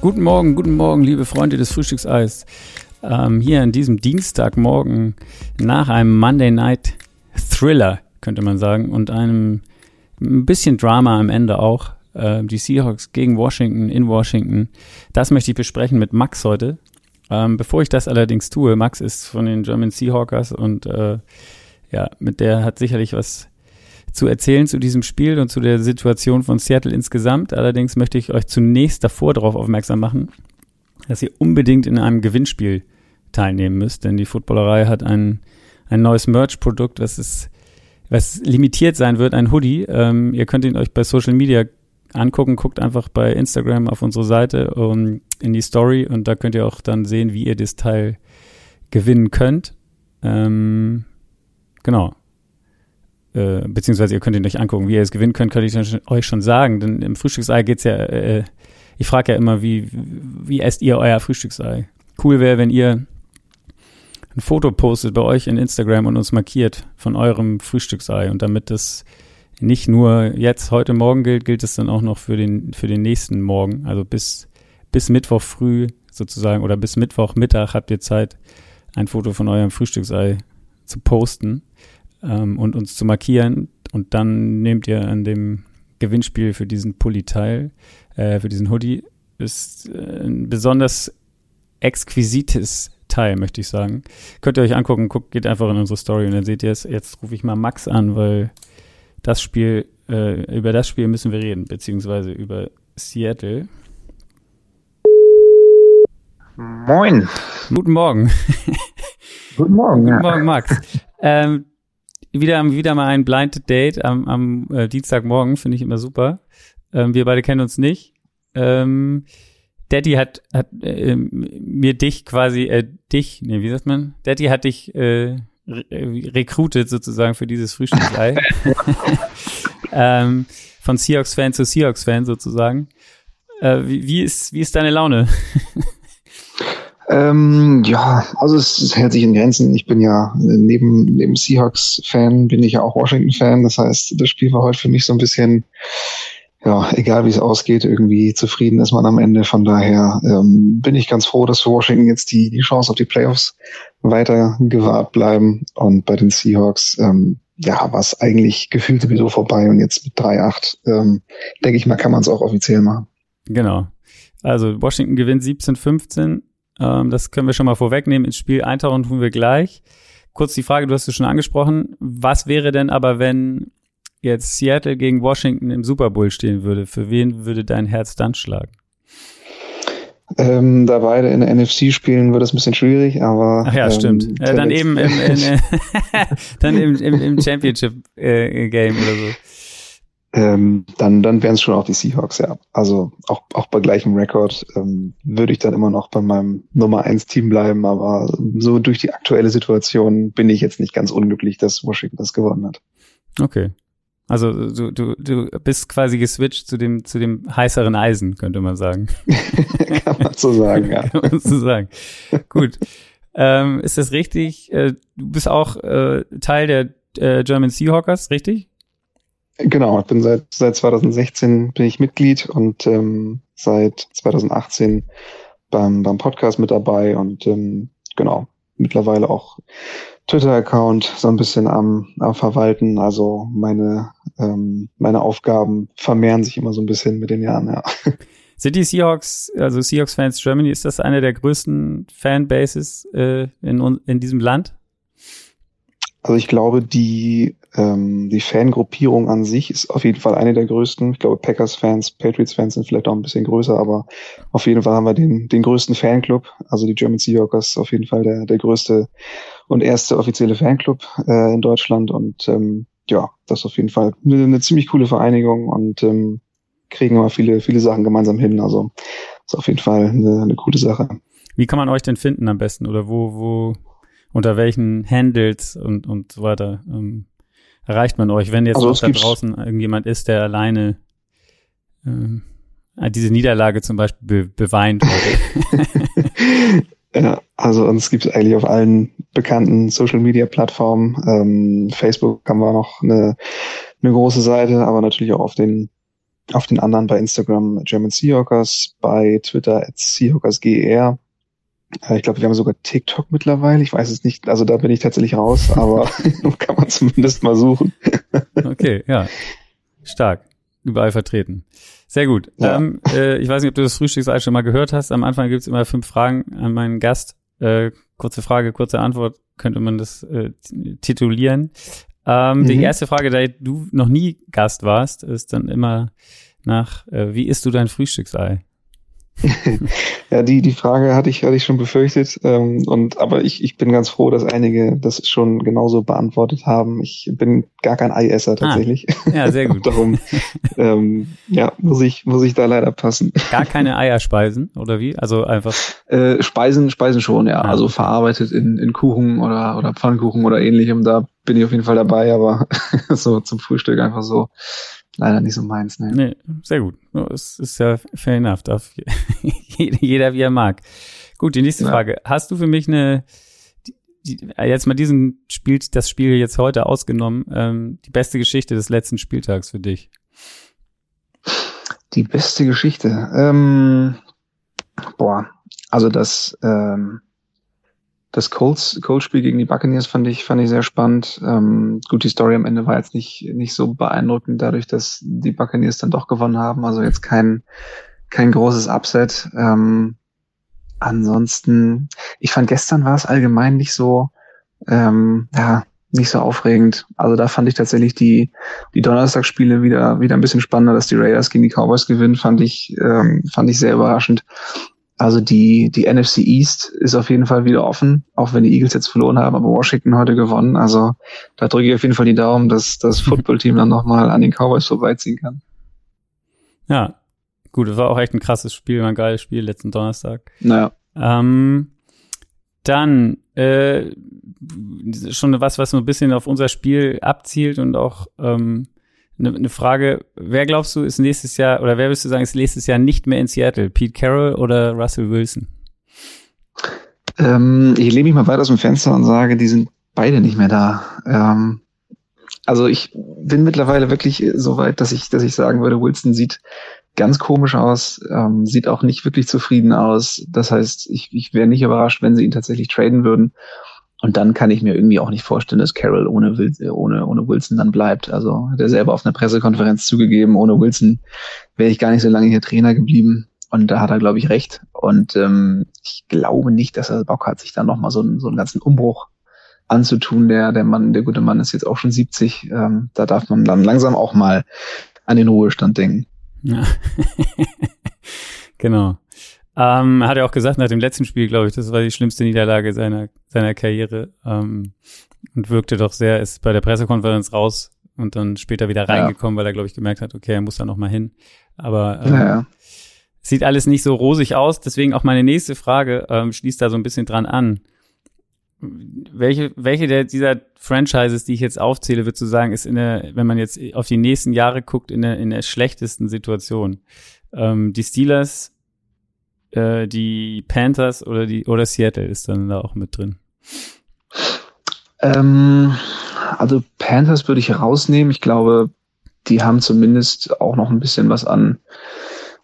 Guten Morgen, guten Morgen, liebe Freunde des Frühstückseis. Ähm, hier an diesem Dienstagmorgen nach einem Monday Night Thriller, könnte man sagen, und einem ein bisschen Drama am Ende auch. Äh, die Seahawks gegen Washington in Washington. Das möchte ich besprechen mit Max heute. Ähm, bevor ich das allerdings tue, Max ist von den German Seahawkers und äh, ja, mit der hat sicherlich was zu erzählen zu diesem Spiel und zu der Situation von Seattle insgesamt. Allerdings möchte ich euch zunächst davor darauf aufmerksam machen, dass ihr unbedingt in einem Gewinnspiel teilnehmen müsst, denn die Footballerei hat ein, ein neues Merch-Produkt, was ist, was limitiert sein wird, ein Hoodie. Ähm, ihr könnt ihn euch bei Social Media angucken, guckt einfach bei Instagram auf unsere Seite um, in die Story und da könnt ihr auch dann sehen, wie ihr das Teil gewinnen könnt. Ähm, genau. Äh, beziehungsweise ihr könnt ihn euch angucken. Wie ihr es gewinnen könnt, könnte ich euch schon sagen. Denn im Frühstücksei geht's ja, äh, ich frage ja immer, wie, wie esst ihr euer Frühstücksei? Cool wäre, wenn ihr ein Foto postet bei euch in Instagram und uns markiert von eurem Frühstücksei. Und damit das nicht nur jetzt heute Morgen gilt, gilt es dann auch noch für den, für den nächsten Morgen. Also bis, bis Mittwoch früh sozusagen oder bis Mittwoch Mittag habt ihr Zeit, ein Foto von eurem Frühstücksei zu posten ähm, und uns zu markieren. Und dann nehmt ihr an dem Gewinnspiel für diesen Pulli teil, äh, für diesen Hoodie. Ist äh, ein besonders exquisites Teil, möchte ich sagen. Könnt ihr euch angucken, guckt, geht einfach in unsere Story und dann seht ihr es. Jetzt rufe ich mal Max an, weil das Spiel, äh, über das Spiel müssen wir reden, beziehungsweise über Seattle. Moin. Guten Morgen. Guten Morgen. Guten Morgen, Max. ähm, wieder, wieder mal ein Blind Date am, am äh, Dienstagmorgen, finde ich immer super. Ähm, wir beide kennen uns nicht. Ähm, Daddy hat, hat äh, mir dich quasi, äh, dich, nee, wie sagt man? Daddy hat dich äh, recruited sozusagen für dieses Frühstücksei. ähm, von Seahawks-Fan zu Seahawks-Fan sozusagen. Äh, wie, wie, ist, wie ist deine Laune? Ähm, ja, also es, es, hält sich in Grenzen. Ich bin ja neben, neben Seahawks-Fan, bin ich ja auch Washington-Fan. Das heißt, das Spiel war heute für mich so ein bisschen, ja, egal wie es ausgeht, irgendwie zufrieden ist man am Ende. Von daher ähm, bin ich ganz froh, dass für Washington jetzt die, die Chance auf die Playoffs weiter gewahrt bleiben. Und bei den Seahawks, ähm, ja, war es eigentlich gefühlt sowieso vorbei. Und jetzt mit 3-8, ähm, denke ich mal, kann man es auch offiziell machen. Genau. Also Washington gewinnt 17-15 ähm, das können wir schon mal vorwegnehmen. Ins Spiel eintauchen tun wir gleich. Kurz die Frage, du hast es schon angesprochen. Was wäre denn aber, wenn jetzt Seattle gegen Washington im Super Bowl stehen würde? Für wen würde dein Herz dann schlagen? Ähm, da beide in der NFC spielen, wird es ein bisschen schwierig, aber. Ach ja, ähm, stimmt. Äh, dann eben im, in, dann im, im, im Championship äh, Game oder so ähm, dann, dann wären es schon auch die Seahawks, ja. Also auch, auch bei gleichem Rekord ähm, würde ich dann immer noch bei meinem Nummer 1 Team bleiben, aber so durch die aktuelle Situation bin ich jetzt nicht ganz unglücklich, dass Washington das gewonnen hat. Okay. Also du, du, du bist quasi geswitcht zu dem, zu dem heißeren Eisen, könnte man sagen. Kann man so sagen, ja. Kann man so sagen. Gut. Ähm, ist das richtig? Äh, du bist auch äh, Teil der äh, German Seahawkers, richtig? Genau, ich bin seit, seit 2016 bin ich Mitglied und ähm, seit 2018 beim, beim Podcast mit dabei und ähm, genau, mittlerweile auch Twitter-Account so ein bisschen am, am Verwalten. Also meine, ähm, meine Aufgaben vermehren sich immer so ein bisschen mit den Jahren, ja. Sind die Seahawks, also Seahawks Fans Germany, ist das eine der größten Fanbases äh, in, in diesem Land? Also ich glaube, die, ähm, die Fangruppierung an sich ist auf jeden Fall eine der größten. Ich glaube, Packers-Fans, Patriots-Fans sind vielleicht auch ein bisschen größer, aber auf jeden Fall haben wir den, den größten Fanclub. Also die German Seahawkers auf jeden Fall der, der größte und erste offizielle Fanclub äh, in Deutschland. Und ähm, ja, das ist auf jeden Fall eine, eine ziemlich coole Vereinigung und ähm, kriegen immer viele, viele Sachen gemeinsam hin. Also ist auf jeden Fall eine, eine coole Sache. Wie kann man euch denn finden am besten? Oder wo, wo unter welchen Handles und, und so weiter ähm, erreicht man euch, wenn jetzt also da draußen irgendjemand ist, der alleine ähm, diese Niederlage zum Beispiel be beweint Ja, also uns gibt es eigentlich auf allen bekannten Social Media Plattformen. Ähm, Facebook haben wir noch eine, eine große Seite, aber natürlich auch auf den auf den anderen bei Instagram German Seahawkers, bei Twitter at SeahawkersGR. Äh, ich glaube, wir haben sogar TikTok mittlerweile. Ich weiß es nicht. Also da bin ich tatsächlich raus, aber kann man zumindest mal suchen. okay, ja. Stark. Überall vertreten. Sehr gut. Ja. Ähm, äh, ich weiß nicht, ob du das Frühstücksei schon mal gehört hast. Am Anfang gibt's immer fünf Fragen an meinen Gast. Äh, kurze Frage, kurze Antwort, könnte man das äh, titulieren. Ähm, mhm. Die erste Frage, da du noch nie Gast warst, ist dann immer nach, äh, wie isst du dein Frühstücksei? ja, die, die Frage hatte ich, hatte ich schon befürchtet. Ähm, und, aber ich, ich bin ganz froh, dass einige das schon genauso beantwortet haben. Ich bin gar kein Eiesser ah, tatsächlich. Ah, ja, sehr gut. Darum, ähm, ja, muss ich, muss ich da leider passen. Gar keine Eierspeisen, oder wie? Also einfach. Äh, Speisen, Speisen schon, ja. Ah. Also verarbeitet in, in Kuchen oder, oder Pfannkuchen oder ähnlichem. Da bin ich auf jeden Fall dabei, aber so zum Frühstück einfach so leider nicht so meins. Ne? Nee, sehr gut. Es ist ja fair enough. Darf jeder, wie er mag. Gut, die nächste ja. Frage. Hast du für mich eine, die, die, jetzt mal diesen Spiel, das Spiel jetzt heute ausgenommen, ähm, die beste Geschichte des letzten Spieltags für dich? Die beste Geschichte. Ähm, boah, also das, ähm, das Colts, Colts Spiel gegen die Buccaneers fand ich, fand ich sehr spannend. Ähm, gut, die Story am Ende war jetzt nicht, nicht so beeindruckend dadurch, dass die Buccaneers dann doch gewonnen haben. Also jetzt kein, kein großes Upset. Ähm, ansonsten, ich fand gestern war es allgemein nicht so, ähm, ja, nicht so aufregend. Also da fand ich tatsächlich die, die Donnerstagsspiele wieder, wieder ein bisschen spannender, dass die Raiders gegen die Cowboys gewinnen, fand ich, ähm, fand ich sehr überraschend. Also die, die NFC East ist auf jeden Fall wieder offen, auch wenn die Eagles jetzt verloren haben, aber Washington heute gewonnen. Also da drücke ich auf jeden Fall die Daumen, dass das Footballteam dann nochmal an den Cowboys vorbeiziehen kann. Ja, gut, das war auch echt ein krasses Spiel, ein geiles Spiel letzten Donnerstag. Naja. Ähm, dann äh, schon was, was so ein bisschen auf unser Spiel abzielt und auch ähm, eine, eine Frage, wer glaubst du ist nächstes Jahr, oder wer würdest du sagen, ist nächstes Jahr nicht mehr in Seattle? Pete Carroll oder Russell Wilson? Ähm, ich lehne mich mal weit aus dem Fenster und sage, die sind beide nicht mehr da. Ähm, also ich bin mittlerweile wirklich so weit, dass ich, dass ich sagen würde, Wilson sieht ganz komisch aus, ähm, sieht auch nicht wirklich zufrieden aus. Das heißt, ich, ich wäre nicht überrascht, wenn sie ihn tatsächlich traden würden. Und dann kann ich mir irgendwie auch nicht vorstellen, dass Carroll ohne, ohne, ohne Wilson dann bleibt. Also hat er selber auf einer Pressekonferenz zugegeben, ohne Wilson wäre ich gar nicht so lange hier Trainer geblieben. Und da hat er, glaube ich, recht. Und ähm, ich glaube nicht, dass er Bock hat, sich dann nochmal so, einen, so einen ganzen Umbruch anzutun. Der, der Mann, der gute Mann ist jetzt auch schon 70. Ähm, da darf man dann langsam auch mal an den Ruhestand denken. Ja. genau. Ähm, hat er auch gesagt nach dem letzten Spiel, glaube ich, das war die schlimmste Niederlage seiner, seiner Karriere. Ähm, und wirkte doch sehr, ist bei der Pressekonferenz raus und dann später wieder reingekommen, ja. weil er, glaube ich, gemerkt hat, okay, er muss da noch mal hin. Aber ähm, ja, sieht alles nicht so rosig aus. Deswegen auch meine nächste Frage ähm, schließt da so ein bisschen dran an. Welche, welche der dieser Franchises, die ich jetzt aufzähle, würdest du sagen, ist in der, wenn man jetzt auf die nächsten Jahre guckt, in der, in der schlechtesten Situation? Ähm, die Steelers, äh, die Panthers oder die oder Seattle ist dann da auch mit drin? Ähm, also Panthers würde ich rausnehmen. Ich glaube, die haben zumindest auch noch ein bisschen was an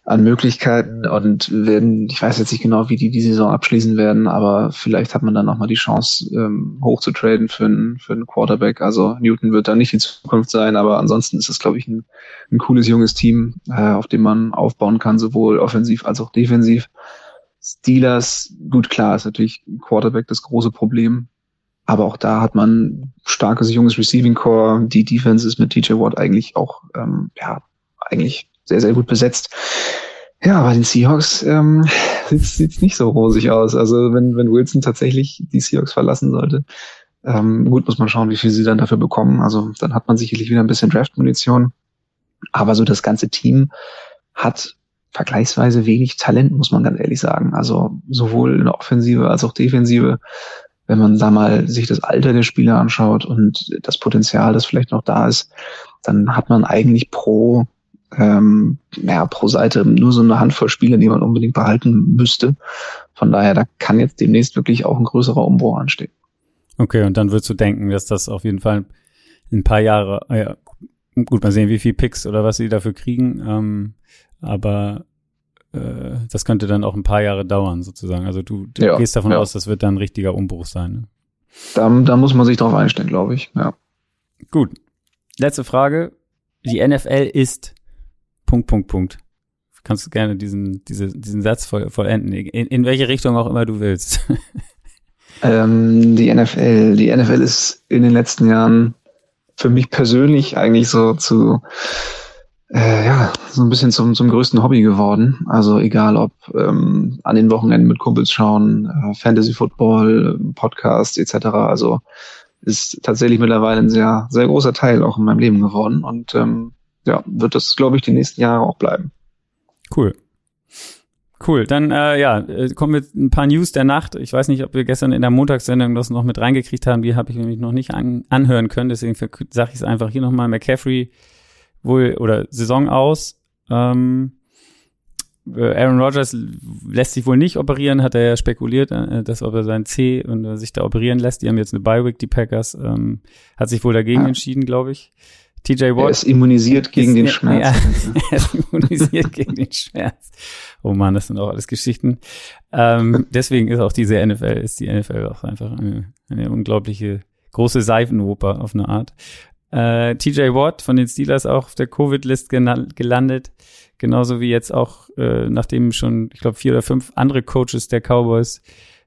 an Möglichkeiten und werden, ich weiß jetzt nicht genau, wie die die Saison abschließen werden, aber vielleicht hat man dann nochmal die Chance, ähm, hoch zu traden für einen, für einen Quarterback. Also Newton wird da nicht in Zukunft sein, aber ansonsten ist es, glaube ich, ein, ein cooles junges Team, äh, auf dem man aufbauen kann, sowohl offensiv als auch defensiv. Steelers, gut klar, ist natürlich Quarterback das große Problem. Aber auch da hat man starkes junges Receiving Core. Die Defense ist mit TJ Watt eigentlich auch, ähm, ja, eigentlich sehr, sehr gut besetzt. Ja, bei den Seahawks ähm, sieht es nicht so rosig aus. Also wenn, wenn Wilson tatsächlich die Seahawks verlassen sollte, ähm, gut muss man schauen, wie viel sie dann dafür bekommen. Also dann hat man sicherlich wieder ein bisschen Draft-Munition. Aber so das ganze Team hat vergleichsweise wenig Talent, muss man ganz ehrlich sagen. Also sowohl in der Offensive als auch Defensive. Wenn man da mal sich das Alter der Spieler anschaut und das Potenzial, das vielleicht noch da ist, dann hat man eigentlich pro ähm, ja, pro Seite nur so eine Handvoll Spiele, die man unbedingt behalten müsste. Von daher, da kann jetzt demnächst wirklich auch ein größerer Umbruch anstehen. Okay, und dann würdest du denken, dass das auf jeden Fall ein paar Jahre, ja, gut, mal sehen, wie viel Picks oder was sie dafür kriegen, ähm, aber äh, das könnte dann auch ein paar Jahre dauern, sozusagen. Also du, du ja, gehst davon ja. aus, das wird dann ein richtiger Umbruch sein. Ne? Da, da muss man sich drauf einstellen, glaube ich, ja. Gut. Letzte Frage. Die NFL ist Punkt, Punkt, Punkt. Kannst du gerne diesen, diese, diesen Satz voll, vollenden, in, in welche Richtung auch immer du willst. Ähm, die NFL. Die NFL ist in den letzten Jahren für mich persönlich eigentlich so zu äh, ja, so ein bisschen zum, zum größten Hobby geworden. Also egal ob ähm, an den Wochenenden mit Kumpels schauen, äh, Fantasy Football, Podcast etc. Also ist tatsächlich mittlerweile ein sehr, sehr großer Teil auch in meinem Leben geworden. Und ähm, ja, wird das, glaube ich, die nächsten Jahre auch bleiben. Cool. Cool, dann äh, ja, äh, kommen wir ein paar News der Nacht. Ich weiß nicht, ob wir gestern in der Montagssendung das noch mit reingekriegt haben. Die habe ich nämlich noch nicht an, anhören können. Deswegen sage ich es einfach hier nochmal. McCaffrey wohl oder Saison aus. Ähm, äh, Aaron Rodgers lässt sich wohl nicht operieren, hat er ja spekuliert, äh, dass ob er sein C und sich da operieren lässt. Die haben jetzt eine Bye-Week, die Packers. Ähm, hat sich wohl dagegen ah. entschieden, glaube ich. TJ Watt. Er ist immunisiert gegen ist, den Schmerz. Ja, er ist immunisiert gegen den Schmerz. Oh man, das sind auch alles Geschichten. Ähm, deswegen ist auch diese NFL, ist die NFL auch einfach eine, eine unglaubliche große Seifenoper auf eine Art. Äh, TJ Watt von den Steelers auch auf der Covid-List gelandet. Genauso wie jetzt auch, äh, nachdem schon, ich glaube, vier oder fünf andere Coaches der Cowboys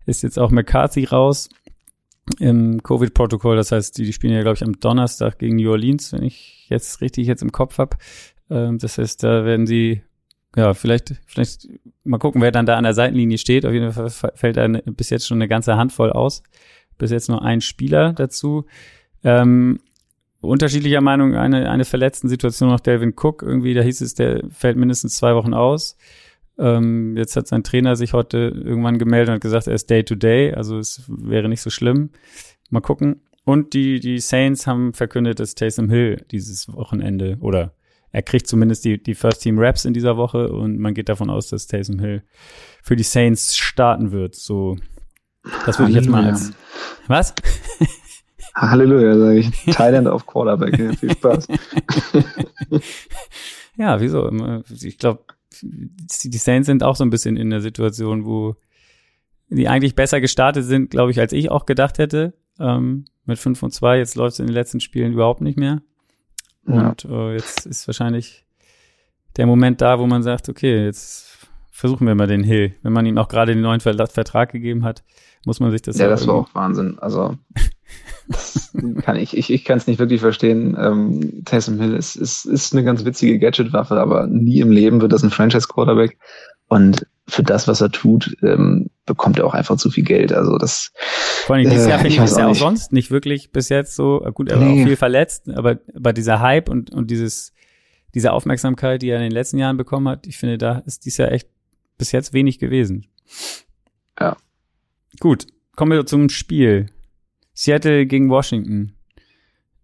ist jetzt auch McCarthy raus im Covid-Protokoll. Das heißt, die, die spielen ja, glaube ich, am Donnerstag gegen New Orleans, wenn ich jetzt richtig jetzt im Kopf habe. Ähm, das heißt, da werden sie, ja, vielleicht, vielleicht mal gucken, wer dann da an der Seitenlinie steht. Auf jeden Fall fällt da bis jetzt schon eine ganze Handvoll aus. Bis jetzt nur ein Spieler dazu. Ähm, unterschiedlicher Meinung eine, eine verletzten Situation nach Delvin Cook. Irgendwie, da hieß es, der fällt mindestens zwei Wochen aus. Ähm, jetzt hat sein Trainer sich heute irgendwann gemeldet und hat gesagt, er ist Day to Day, also es wäre nicht so schlimm. Mal gucken. Und die, die Saints haben verkündet, dass Taysom Hill dieses Wochenende oder er kriegt zumindest die, die First Team Raps in dieser Woche und man geht davon aus, dass Taysom Hill für die Saints starten wird. So, das würde ich jetzt mal als. Was? Halleluja, sage ich. Thailand auf Quarterback. Viel Spaß. ja, wieso? Ich glaube, die Saints sind auch so ein bisschen in der Situation, wo die eigentlich besser gestartet sind, glaube ich, als ich auch gedacht hätte. Ähm, mit 5 und 2, jetzt läuft es in den letzten Spielen überhaupt nicht mehr. Und ja. äh, jetzt ist wahrscheinlich der Moment da, wo man sagt, okay, jetzt versuchen wir mal den Hill. Wenn man ihm auch gerade den neuen Vertrag gegeben hat, muss man sich das Ja, das war auch Wahnsinn. Also das kann ich, ich, ich kann es nicht wirklich verstehen. Ähm, Taysom Hill ist, ist, ist eine ganz witzige Gadget-Waffe, aber nie im Leben wird das ein Franchise-Quarterback. Und für das, was er tut, ähm, bekommt er auch einfach zu viel Geld. Also das. Vor allem dieses äh, Jahr finde ich, ist ja auch sonst nicht wirklich bis jetzt so. Gut, er war nee. auch viel verletzt, aber bei dieser Hype und und dieses diese Aufmerksamkeit, die er in den letzten Jahren bekommen hat, ich finde, da ist dies ja echt bis jetzt wenig gewesen. Ja. Gut, kommen wir zum Spiel. Seattle gegen Washington.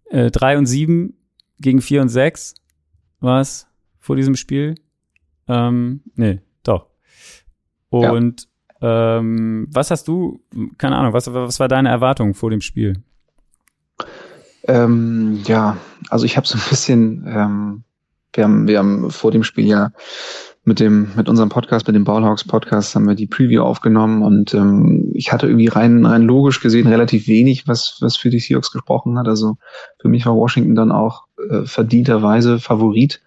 Äh, 3 und 7 gegen 4 und 6 war es vor diesem Spiel. Ähm, nee, doch. Und ja. ähm, was hast du, keine Ahnung, was, was war deine Erwartung vor dem Spiel? Ähm, ja, also ich habe so ein bisschen, ähm, wir haben, wir haben vor dem Spiel ja mit dem, mit unserem Podcast, mit dem Ballhawks Podcast haben wir die Preview aufgenommen und ähm, ich hatte irgendwie rein, rein logisch gesehen relativ wenig, was, was für die Seahawks gesprochen hat. Also für mich war Washington dann auch äh, verdienterweise Favorit.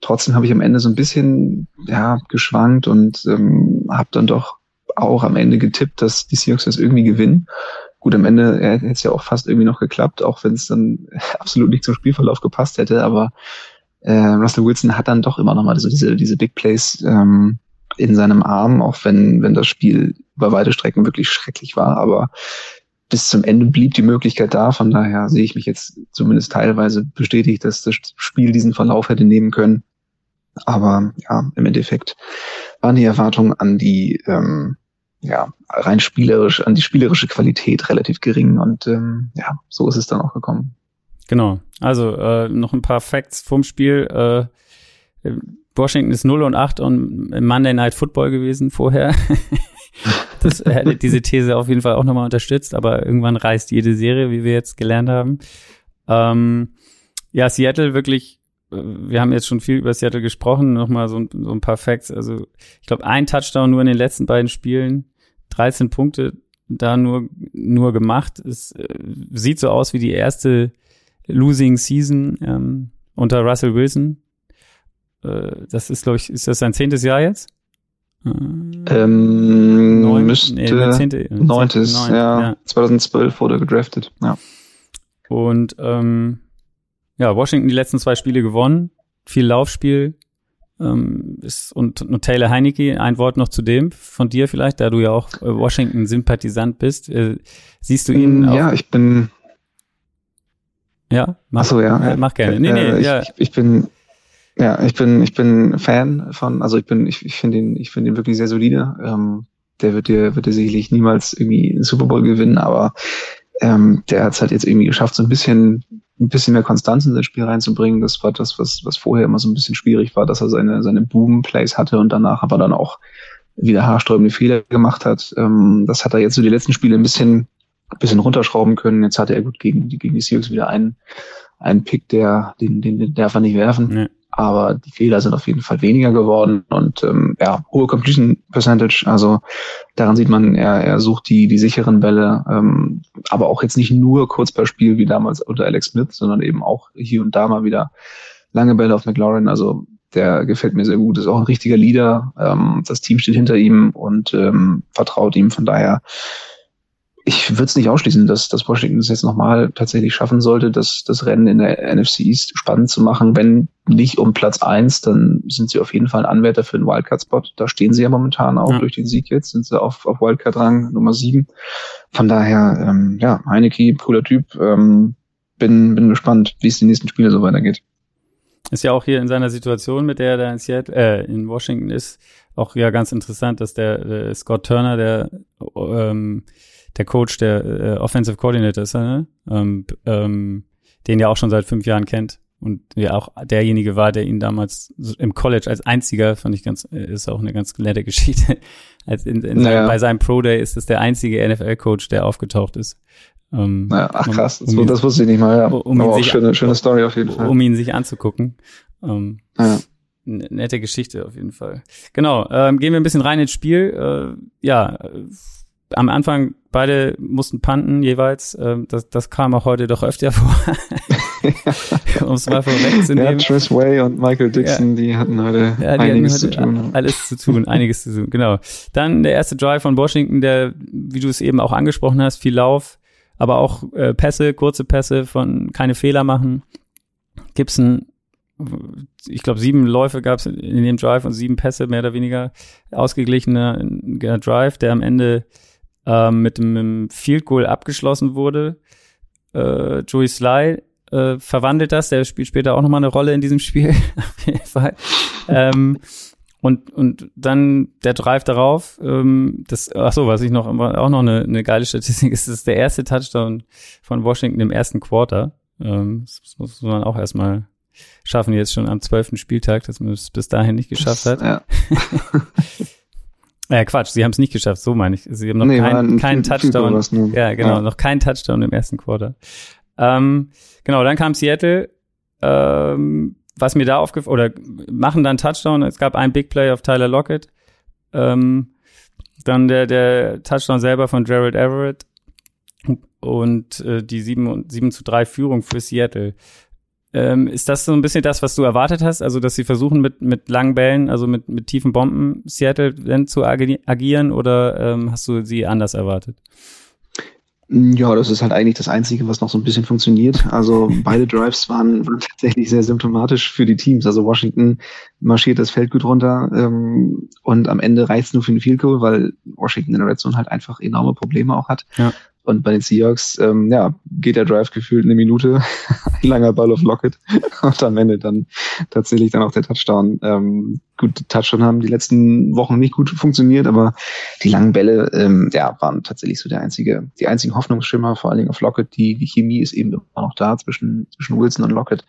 Trotzdem habe ich am Ende so ein bisschen ja, geschwankt und ähm, habe dann doch auch am Ende getippt, dass die Seahawks das irgendwie gewinnen. Gut, am Ende hätte es ja auch fast irgendwie noch geklappt, auch wenn es dann absolut nicht zum Spielverlauf gepasst hätte, aber äh, Russell Wilson hat dann doch immer noch mal so diese, diese Big Plays ähm, in seinem Arm, auch wenn, wenn das Spiel über weite Strecken wirklich schrecklich war. Aber bis zum Ende blieb die Möglichkeit da. Von daher sehe ich mich jetzt zumindest teilweise bestätigt, dass das Spiel diesen Verlauf hätte nehmen können. Aber ja, im Endeffekt waren die Erwartungen an die ähm, ja, rein spielerisch, an die spielerische Qualität relativ gering und ähm, ja, so ist es dann auch gekommen. Genau. Also äh, noch ein paar Facts vom Spiel. Äh, Washington ist 0 und 8 und Monday Night Football gewesen vorher. das hätte diese These auf jeden Fall auch nochmal unterstützt, aber irgendwann reißt jede Serie, wie wir jetzt gelernt haben. Ähm, ja, Seattle wirklich, äh, wir haben jetzt schon viel über Seattle gesprochen, nochmal so, so ein paar Facts. Also ich glaube, ein Touchdown nur in den letzten beiden Spielen, 13 Punkte da nur, nur gemacht. Es äh, sieht so aus wie die erste Losing Season ähm, unter Russell Wilson. Äh, das ist, glaube ich, ist das sein zehntes Jahr jetzt? Ähm, Neun, müsste nee, zehnte, neuntes, neun, ja, ja. 2012 wurde gedraftet, ja. Und ähm, ja, Washington die letzten zwei Spiele gewonnen, viel Laufspiel ähm, ist, und, und Taylor Heinecke, ein Wort noch zu dem von dir vielleicht, da du ja auch äh, Washington-Sympathisant bist. Äh, siehst du ihn? Ja, ich bin. Ja, mach, Ach so, ja. Äh, mach gerne. Nee, nee, äh, ja. ich, ich bin ja, ich bin, ich bin Fan von, also ich bin, ich, ich finde ihn, ich finde ihn wirklich sehr solide. Ähm, der wird dir, wird dir sicherlich niemals irgendwie einen Super Bowl gewinnen, aber ähm, der hat es halt jetzt irgendwie geschafft, so ein bisschen, ein bisschen mehr Konstanz in das Spiel reinzubringen. Das war das, was, was vorher immer so ein bisschen schwierig war, dass er seine, seine Boom-Plays hatte und danach aber dann auch wieder haarsträubende Fehler gemacht hat. Ähm, das hat er jetzt so die letzten Spiele ein bisschen, ein bisschen runterschrauben können. Jetzt hatte er gut gegen, gegen die Seahawks wieder einen, einen Pick, der, den, den, den darf er nicht werfen. Nee. Aber die Fehler sind auf jeden Fall weniger geworden. Und ähm, ja, hohe Completion Percentage, also daran sieht man, er, er sucht die, die sicheren Bälle, ähm, aber auch jetzt nicht nur kurz per Spiel wie damals unter Alex Smith, sondern eben auch hier und da mal wieder lange Bälle auf McLaurin, also der gefällt mir sehr gut, ist auch ein richtiger Leader, ähm, das Team steht hinter ihm und ähm, vertraut ihm, von daher ich würde es nicht ausschließen, dass, dass Washington es jetzt nochmal tatsächlich schaffen sollte, das, das Rennen in der NFC East spannend zu machen. Wenn nicht um Platz eins, dann sind sie auf jeden Fall ein Anwärter für den Wildcard-Spot. Da stehen sie ja momentan auch ja. durch den Sieg jetzt, sind sie auf, auf Wildcard-Rang Nummer sieben. Von daher, ähm, ja, Heineke, cooler Typ. Ähm, bin, bin gespannt, wie es die nächsten Spiele so weitergeht. Ist ja auch hier in seiner Situation, mit der er da in Seattle, äh, in Washington ist, auch ja ganz interessant, dass der, der Scott Turner, der ähm, der Coach, der äh, Offensive Coordinator ist, ne? ähm, ähm, den ja auch schon seit fünf Jahren kennt und ja auch derjenige war, der ihn damals im College als einziger, fand ich ganz, äh, ist auch eine ganz nette Geschichte. als in, in naja. seinem, bei seinem Pro Day ist es der einzige NFL-Coach, der aufgetaucht ist. Ähm, naja, ach krass, um, um das, wusste ich nicht mal, ja. Um Aber auch sich, schöne, schöne Story auf jeden Fall. Um ihn sich anzugucken. Ähm, ja. Nette Geschichte auf jeden Fall. Genau, ähm, gehen wir ein bisschen rein ins Spiel. Äh, ja, am Anfang beide mussten panten jeweils. Ähm, das, das kam auch heute doch öfter vor. um es mal vorwegzunehmen. Ja, Trish Way und Michael Dixon, ja. die hatten heute ja, die einiges hatten heute zu tun. Alles zu tun, einiges zu tun, genau. Dann der erste Drive von Washington, der, wie du es eben auch angesprochen hast, viel Lauf, aber auch äh, Pässe, kurze Pässe von keine Fehler machen. Gibson ich glaube, sieben Läufe gab es in dem Drive und sieben Pässe, mehr oder weniger ausgeglichener Drive, der am Ende ähm, mit dem Field Goal abgeschlossen wurde. Äh, Joey Sly äh, verwandelt das, der spielt später auch nochmal eine Rolle in diesem Spiel, auf jeden Fall. ähm, und, und dann der Drive darauf, ähm, das, ach so, was ich noch, auch noch eine, eine geile Statistik ist, das ist der erste Touchdown von Washington im ersten Quarter. Ähm, das muss man auch erstmal schaffen, jetzt schon am zwölften Spieltag, dass man es bis dahin nicht geschafft hat. Ja. Äh, Quatsch, sie haben es nicht geschafft, so meine ich. Sie haben noch nee, keinen kein Touchdown. Ja, genau, ja. noch keinen Touchdown im ersten Quarter. Ähm, genau, dann kam Seattle. Ähm, was mir da aufgefallen, oder machen dann Touchdown. Es gab ein Big Play auf Tyler Lockett. Ähm, dann der, der Touchdown selber von Gerald Everett und äh, die 7, 7 zu 3 Führung für Seattle. Ähm, ist das so ein bisschen das, was du erwartet hast? Also, dass sie versuchen mit, mit langen Bällen, also mit, mit tiefen Bomben Seattle zu agi agieren oder ähm, hast du sie anders erwartet? Ja, das ist halt eigentlich das Einzige, was noch so ein bisschen funktioniert. Also beide Drives waren, waren tatsächlich sehr symptomatisch für die Teams. Also Washington marschiert das Feld gut runter ähm, und am Ende reicht es nur für den Field Goal, weil Washington in der Red Zone halt einfach enorme Probleme auch hat. Ja. Und bei den Seahawks, ähm, ja, geht der Drive gefühlt eine Minute, ein langer Ball auf Lockett und am Ende dann tatsächlich dann auch der Touchdown. Ähm, gut, Touchdown haben die letzten Wochen nicht gut funktioniert, aber die langen Bälle, ähm, ja, waren tatsächlich so der einzige, die einzigen Hoffnungsschimmer, vor allen Dingen auf Lockett. Die, die Chemie ist eben immer noch da zwischen, zwischen Wilson und Lockett.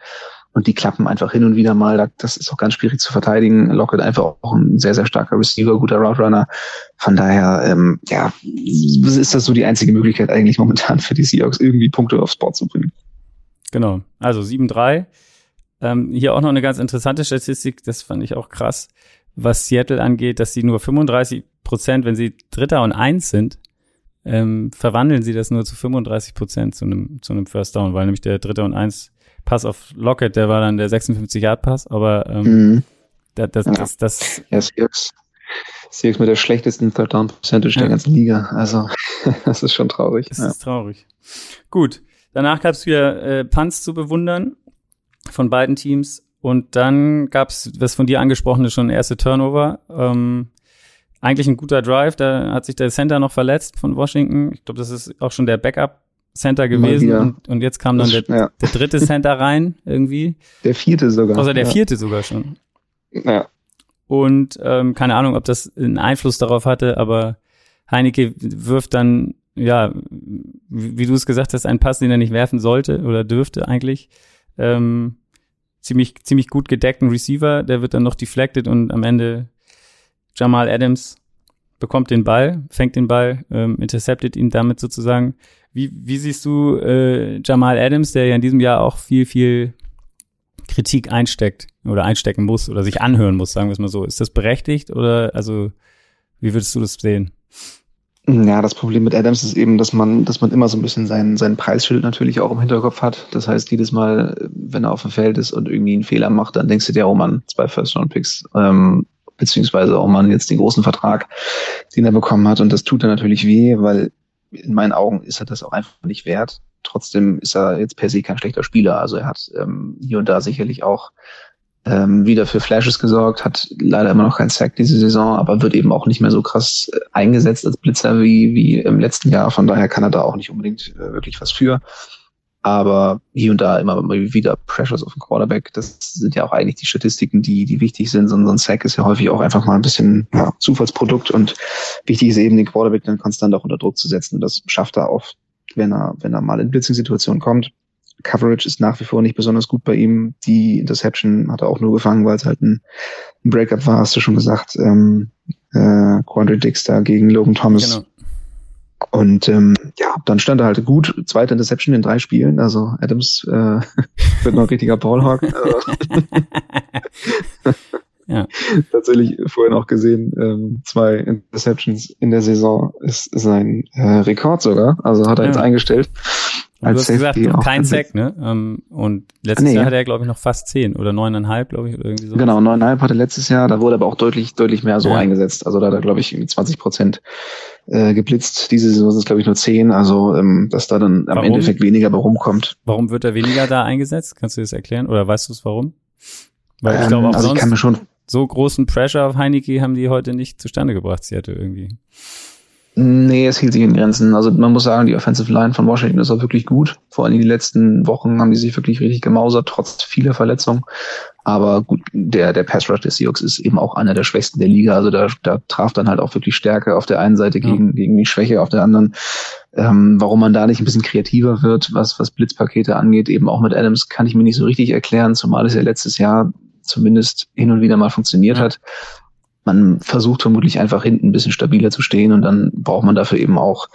Und die klappen einfach hin und wieder mal. Das ist auch ganz schwierig zu verteidigen. Lockett einfach auch ein sehr, sehr starker Receiver, guter Route Runner. Von daher, ähm, ja, ist das so die einzige Möglichkeit eigentlich momentan für die Seahawks, irgendwie Punkte aufs Board zu bringen. Genau, also 7-3. Ähm, hier auch noch eine ganz interessante Statistik, das fand ich auch krass, was Seattle angeht, dass sie nur 35 Prozent, wenn sie Dritter und Eins sind, ähm, verwandeln sie das nur zu 35 Prozent zu einem, zu einem First Down, weil nämlich der Dritter und Eins Pass auf Lockett, der war dann der 56-Yard-Pass, aber ähm, mhm. das, das, das, das ja, Seahawks, Seahawks mit der schlechtesten Third Down Percentage ja. der ganzen Liga. Also das ist schon traurig. Das ja. ist traurig. Gut, danach gab es wieder äh, Punts zu bewundern von beiden Teams und dann gab es, was von dir angesprochene, schon erste Turnover. Ähm, eigentlich ein guter Drive, da hat sich der Center noch verletzt von Washington. Ich glaube, das ist auch schon der Backup Center gewesen und, und jetzt kam dann der, ja. der dritte Center rein irgendwie. Der vierte sogar. Also der ja. vierte sogar schon. Ja. Und ähm, keine Ahnung, ob das einen Einfluss darauf hatte, aber Heineke wirft dann, ja, wie, wie du es gesagt hast, einen Pass, den er nicht werfen sollte oder dürfte eigentlich. Ähm, ziemlich, ziemlich gut gedeckten Receiver, der wird dann noch deflected und am Ende Jamal Adams bekommt den Ball, fängt den Ball, ähm, interceptet ihn damit sozusagen. Wie, wie siehst du äh, Jamal Adams, der ja in diesem Jahr auch viel, viel Kritik einsteckt oder einstecken muss oder sich anhören muss, sagen wir es mal so. Ist das berechtigt oder also wie würdest du das sehen? Ja, das Problem mit Adams ist eben, dass man, dass man immer so ein bisschen sein, sein Preisschild natürlich auch im Hinterkopf hat. Das heißt, jedes Mal, wenn er auf dem Feld ist und irgendwie einen Fehler macht, dann denkst du dir, oh Mann, zwei First-Round-Picks, ähm, beziehungsweise oh Mann, jetzt den großen Vertrag, den er bekommen hat. Und das tut er natürlich weh, weil in meinen Augen ist er das auch einfach nicht wert. Trotzdem ist er jetzt per se kein schlechter Spieler. Also er hat ähm, hier und da sicherlich auch ähm, wieder für Flashes gesorgt, hat leider immer noch keinen Sack diese Saison, aber wird eben auch nicht mehr so krass äh, eingesetzt als Blitzer wie, wie im letzten Jahr. Von daher kann er da auch nicht unbedingt äh, wirklich was für aber hier und da immer wieder Pressures auf den Quarterback. Das sind ja auch eigentlich die Statistiken, die, die wichtig sind. So ein Sack ist ja häufig auch einfach mal ein bisschen ja, Zufallsprodukt und wichtig ist eben, den Quarterback dann konstant auch unter Druck zu setzen. Und das schafft er oft, wenn er, wenn er mal in Blitzing-Situationen kommt. Coverage ist nach wie vor nicht besonders gut bei ihm. Die Interception hat er auch nur gefangen, weil es halt ein, Breakup war, hast du schon gesagt. Ähm, äh, Quandre Dix da gegen Logan Thomas. Genau und ähm, ja, dann stand er halt gut, zweite Interception in drei Spielen. Also Adams äh, wird noch ein richtiger Ballhawk. ja. Tatsächlich vorhin auch gesehen, ähm, zwei Interceptions in der Saison ist sein äh, Rekord sogar. Also hat er ja. jetzt eingestellt. Als du hast Safety gesagt, kein Sack, ne? Um, und letztes nee, Jahr hatte er, glaube ich, noch fast zehn oder neuneinhalb, glaube ich, oder irgendwie so. Genau, neuneinhalb hatte letztes Jahr, da wurde aber auch deutlich, deutlich mehr so ja. eingesetzt. Also da hat er, glaube ich, 20 Prozent äh, geblitzt. Diese Saison sind es, glaube ich, nur zehn. Also, ähm, dass da dann am? Endeffekt weniger bei rumkommt. Warum wird er weniger da eingesetzt? Kannst du das erklären? Oder weißt du es warum? Weil ich ähm, glaube auch also sonst ich kann mir schon so großen Pressure auf Heineke haben die heute nicht zustande gebracht, sie hatte irgendwie. Nee, es hielt sich in Grenzen. Also man muss sagen, die Offensive Line von Washington ist auch wirklich gut. Vor allem in den letzten Wochen haben die sich wirklich richtig gemausert, trotz vieler Verletzungen. Aber gut, der, der Pass Rush des Seahawks ist eben auch einer der schwächsten der Liga. Also da, da traf dann halt auch wirklich Stärke auf der einen Seite gegen, ja. gegen die Schwäche auf der anderen. Ähm, warum man da nicht ein bisschen kreativer wird, was, was Blitzpakete angeht, eben auch mit Adams, kann ich mir nicht so richtig erklären, zumal es ja letztes Jahr zumindest hin und wieder mal funktioniert ja. hat man versucht vermutlich einfach hinten ein bisschen stabiler zu stehen und dann braucht man dafür eben auch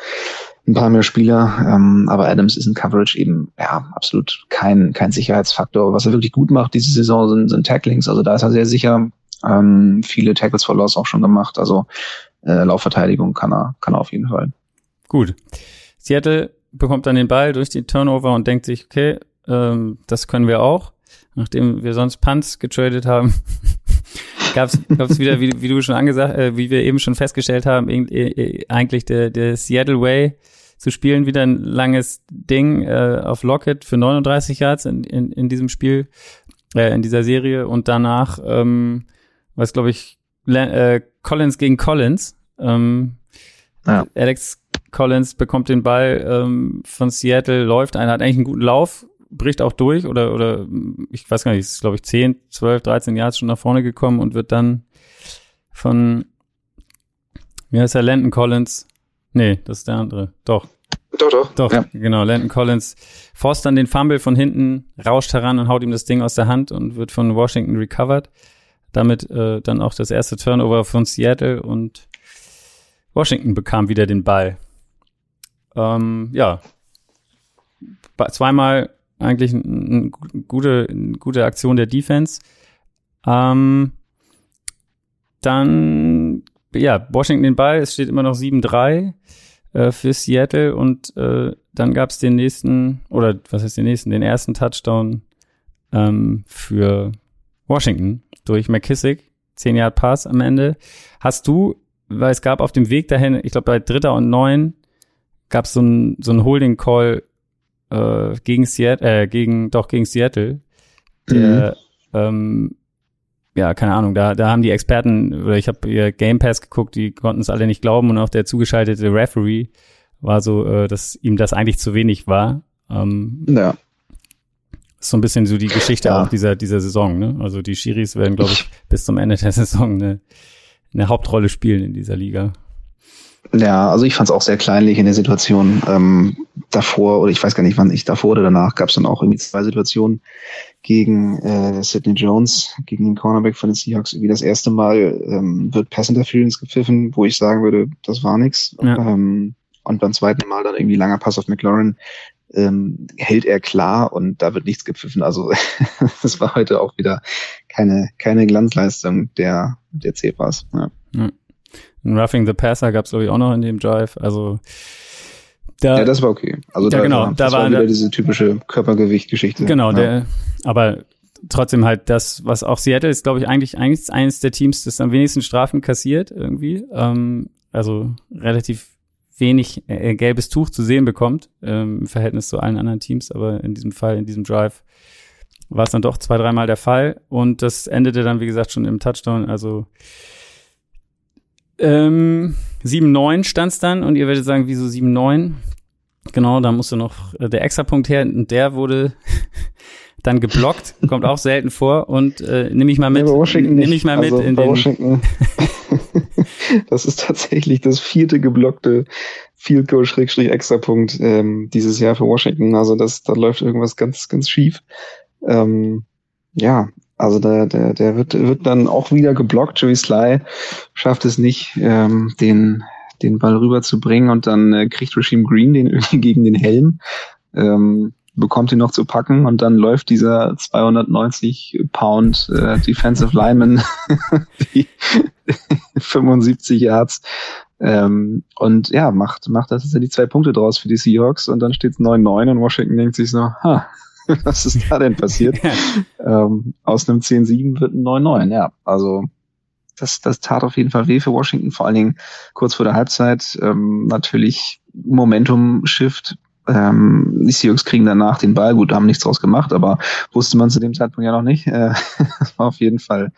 ein paar mehr Spieler. Ähm, aber Adams ist in Coverage eben ja absolut kein, kein Sicherheitsfaktor. Was er wirklich gut macht diese Saison sind, sind Tacklings. Also da ist er sehr sicher. Ähm, viele Tackles for Loss auch schon gemacht. Also äh, Laufverteidigung kann er, kann er auf jeden Fall. Gut. Seattle bekommt dann den Ball durch die Turnover und denkt sich, okay, ähm, das können wir auch. Nachdem wir sonst Punts getradet haben, gab es wieder, wie, wie du schon angesagt, äh, wie wir eben schon festgestellt haben, äh, eigentlich der, der Seattle Way zu spielen, wieder ein langes Ding äh, auf Lockett für 39 Yards in, in, in diesem Spiel, äh, in dieser Serie und danach, ähm, was glaube ich, äh, Collins gegen Collins. Ähm, ja. Alex Collins bekommt den Ball ähm, von Seattle, läuft ein, hat eigentlich einen guten Lauf, bricht auch durch oder, oder ich weiß gar nicht, ist glaube ich 10, 12, 13 Jahre schon nach vorne gekommen und wird dann von, wie heißt der, Landon Collins? Nee, das ist der andere. Doch. Doch, doch. Doch, ja. genau. Landon Collins forst dann den Fumble von hinten, rauscht heran und haut ihm das Ding aus der Hand und wird von Washington recovered. Damit äh, dann auch das erste Turnover von Seattle und Washington bekam wieder den Ball. Ähm, ja, zweimal eigentlich eine ein gute, eine gute Aktion der Defense. Ähm, dann, ja, Washington den Ball, es steht immer noch 7-3 äh, für Seattle und äh, dann gab es den nächsten, oder was heißt den nächsten, den ersten Touchdown ähm, für Washington durch McKissick, 10 Yard Pass am Ende. Hast du, weil es gab auf dem Weg dahin, ich glaube bei Dritter und Neun, gab es so ein, so ein Holding Call äh, gegen Seattle, äh, gegen, doch gegen Seattle, der, mhm. ähm, ja, keine Ahnung, da, da haben die Experten, oder ich habe ihr Game Pass geguckt, die konnten es alle nicht glauben und auch der zugeschaltete Referee war so, äh, dass ihm das eigentlich zu wenig war. Ähm, ja. Ist so ein bisschen so die Geschichte ja. auch dieser, dieser Saison, ne? Also die Schiris werden, glaube ich, bis zum Ende der Saison eine, eine Hauptrolle spielen in dieser Liga. Ja, also ich fand es auch sehr kleinlich in der Situation. Ähm, davor, oder ich weiß gar nicht, wann ich davor oder danach, gab es dann auch irgendwie zwei Situationen gegen äh, Sidney Jones, gegen den Cornerback von den Seahawks. Wie das erste Mal ähm, wird Pass Interference gepfiffen, wo ich sagen würde, das war nix. Ja. Ähm, und beim zweiten Mal dann irgendwie langer Pass auf McLaurin ähm, hält er klar und da wird nichts gepfiffen. Also das war heute auch wieder keine, keine Glanzleistung der, der Zebras. Ja. Ein Roughing the Passer gab es, glaube ich, auch noch in dem Drive. Also da, ja, das war okay. Also da, da genau, da das war, war wieder diese typische Körpergewicht-Geschichte. Genau, ja. der, aber trotzdem halt das, was auch Seattle ist, glaube ich, eigentlich, eigentlich eines der Teams, das am wenigsten Strafen kassiert irgendwie. Ähm, also relativ wenig äh, gelbes Tuch zu sehen bekommt ähm, im Verhältnis zu allen anderen Teams, aber in diesem Fall, in diesem Drive war es dann doch zwei, dreimal der Fall und das endete dann, wie gesagt, schon im Touchdown. Also ähm, 7-9 stand es dann und ihr werdet sagen, wieso 7-9? Genau, da musste noch äh, der Extrapunkt her und der wurde dann geblockt, kommt auch selten vor und äh, nehme ich mal mit. Ja, nehme ich mal mit also in den Washington. das ist tatsächlich das vierte geblockte Field Goal Schrägstrich Extrapunkt ähm, dieses Jahr für Washington. Also das, da läuft irgendwas ganz, ganz schief. Ähm, ja, also der, der, der wird, wird dann auch wieder geblockt. Joey Sly schafft es nicht, ähm, den, den Ball rüberzubringen und dann äh, kriegt Regime Green den irgendwie gegen den Helm, ähm, bekommt ihn noch zu packen und dann läuft dieser 290 Pound äh, Defensive Lineman die 75 Yards ähm, und ja, macht, macht das die zwei Punkte draus für die Seahawks und dann steht es 9-9 und Washington denkt sich so, ha, Was ist da denn passiert? ähm, aus einem 10-7 wird ein 9-9, ja. Also das, das tat auf jeden Fall weh für Washington, vor allen Dingen kurz vor der Halbzeit. Ähm, natürlich Momentum-Shift. Ähm, die Seahawks kriegen danach den Ball, gut, haben nichts draus gemacht, aber wusste man zu dem Zeitpunkt ja noch nicht. Äh, das war auf jeden Fall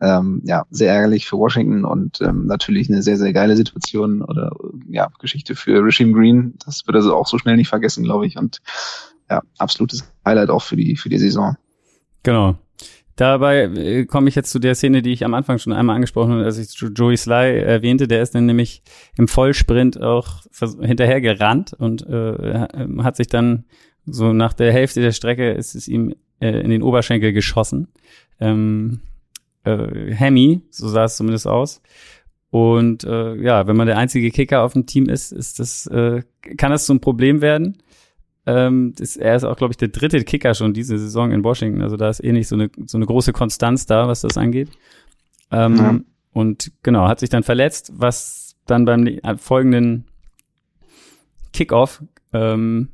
ähm, ja, sehr ärgerlich für Washington und ähm, natürlich eine sehr, sehr geile Situation oder ja, Geschichte für Regime Green. Das wird also auch so schnell nicht vergessen, glaube ich. Und ja, absolutes Highlight auch für die, für die Saison. Genau. Dabei äh, komme ich jetzt zu der Szene, die ich am Anfang schon einmal angesprochen habe, als ich Joey Sly erwähnte. Der ist dann nämlich im Vollsprint auch hinterher gerannt und äh, hat sich dann so nach der Hälfte der Strecke ist es ihm äh, in den Oberschenkel geschossen. Ähm, äh, Hemi, so sah es zumindest aus. Und äh, ja, wenn man der einzige Kicker auf dem Team ist, ist das äh, kann das zum Problem werden. Ähm, das, er ist auch, glaube ich, der dritte Kicker schon diese Saison in Washington. Also da ist eh nicht so eine, so eine große Konstanz da, was das angeht. Ähm, ja. Und genau, hat sich dann verletzt, was dann beim äh, folgenden Kickoff ähm,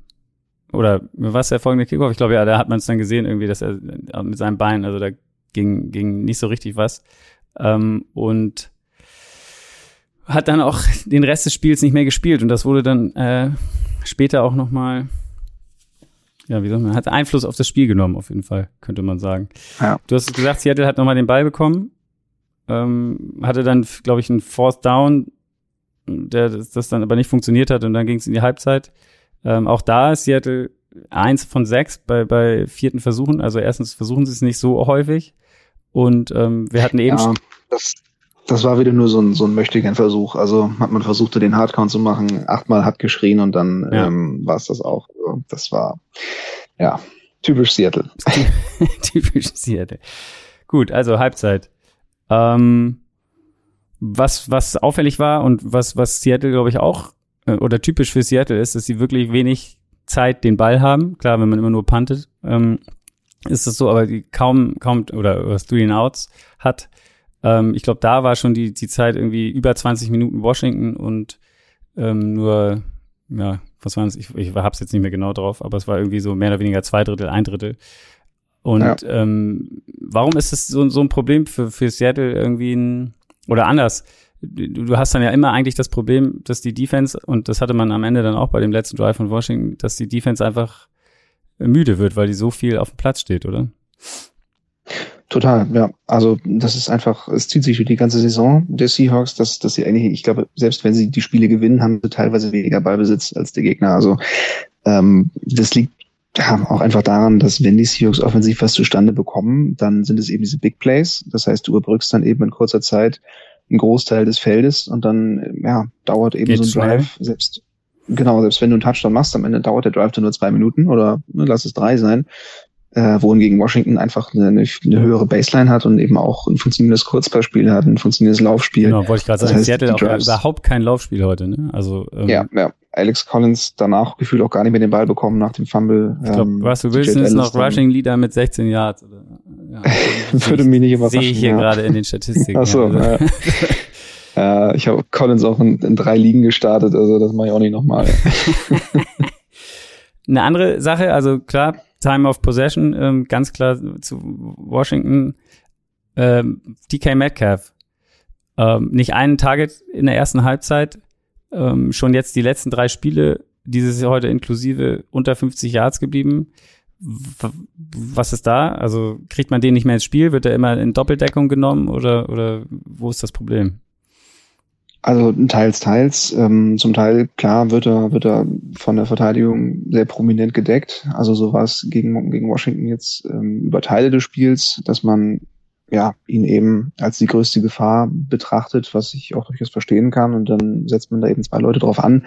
oder was der folgende Kickoff? Ich glaube, ja, da hat man es dann gesehen, irgendwie, dass er äh, mit seinem Bein, also da ging, ging nicht so richtig was. Ähm, und hat dann auch den Rest des Spiels nicht mehr gespielt. Und das wurde dann äh, später auch nochmal ja, wie soll man, hat Einfluss auf das Spiel genommen, auf jeden Fall, könnte man sagen. Ja. Du hast gesagt, Seattle hat nochmal den Ball bekommen, ähm, hatte dann, glaube ich, einen Fourth Down, der das, das, dann aber nicht funktioniert hat und dann ging es in die Halbzeit. Ähm, auch da ist Seattle eins von sechs bei, bei vierten Versuchen. Also erstens versuchen sie es nicht so häufig und ähm, wir hatten eben. Ja, das, das war wieder nur so ein, so ein Möchtegern-Versuch. Also hat man versucht, den Hardcount zu machen, achtmal hat geschrien und dann ja. ähm, war es das auch. Das war, ja, typisch Seattle. typisch Seattle. Gut, also Halbzeit. Ähm, was, was auffällig war und was, was Seattle, glaube ich, auch äh, oder typisch für Seattle ist, dass sie wirklich wenig Zeit den Ball haben. Klar, wenn man immer nur puntet, ähm, ist das so, aber die kaum, kaum oder, oder Three and Outs hat. Ähm, ich glaube, da war schon die, die Zeit irgendwie über 20 Minuten Washington und ähm, nur, ja, was waren es? Ich, ich hab's jetzt nicht mehr genau drauf, aber es war irgendwie so mehr oder weniger zwei Drittel, ein Drittel. Und ja. ähm, warum ist das so, so ein Problem für, für Seattle irgendwie ein, oder anders? Du, du hast dann ja immer eigentlich das Problem, dass die Defense, und das hatte man am Ende dann auch bei dem letzten Drive von Washington, dass die Defense einfach müde wird, weil die so viel auf dem Platz steht, oder? Total, ja. Also das ist einfach, es zieht sich durch die ganze Saison der Seahawks, dass, dass sie eigentlich, ich glaube, selbst wenn sie die Spiele gewinnen, haben sie teilweise weniger Ballbesitz als der Gegner. Also ähm, das liegt ja, auch einfach daran, dass wenn die Seahawks offensiv was zustande bekommen, dann sind es eben diese Big Plays. Das heißt, du überbrückst dann eben in kurzer Zeit einen Großteil des Feldes und dann ja, dauert eben Geht so ein schnell. Drive selbst genau, selbst wenn du einen Touchdown machst, am Ende dauert der Drive dann nur zwei Minuten oder ne, lass es drei sein äh, wohingegen Washington einfach eine, eine, eine höhere Baseline hat und eben auch ein funktionierendes Kurzballspiel hat, ein funktionierendes Laufspiel. Genau, wollte ich gerade sagen, heißt, Seattle auch überhaupt kein Laufspiel heute, ne? Also ähm, ja, ja. Alex Collins danach gefühlt auch gar nicht mehr den Ball bekommen nach dem Fumble. Ich glaube, ähm, Russell Wilson ist noch Rushing Leader mit 16 Yards. Oder, ja, Würde mich nicht überraschen. Sehe ich hier ja. gerade in den Statistiken. Ach so, ja. ja. äh, ich habe Collins auch in, in, drei Ligen gestartet, also das mache ich auch nicht nochmal. Eine andere Sache, also klar, Time of Possession, ähm, ganz klar zu Washington. Ähm, DK Metcalf, ähm, nicht einen Target in der ersten Halbzeit, ähm, schon jetzt die letzten drei Spiele, dieses Jahr heute inklusive, unter 50 Yards geblieben. Was ist da? Also kriegt man den nicht mehr ins Spiel? Wird er immer in Doppeldeckung genommen oder, oder wo ist das Problem? Also teils, teils. Ähm, zum Teil, klar, wird er, wird er von der Verteidigung sehr prominent gedeckt. Also so war es gegen, gegen Washington jetzt ähm, über Teile des Spiels, dass man ja ihn eben als die größte Gefahr betrachtet, was ich auch durchaus verstehen kann. Und dann setzt man da eben zwei Leute drauf an.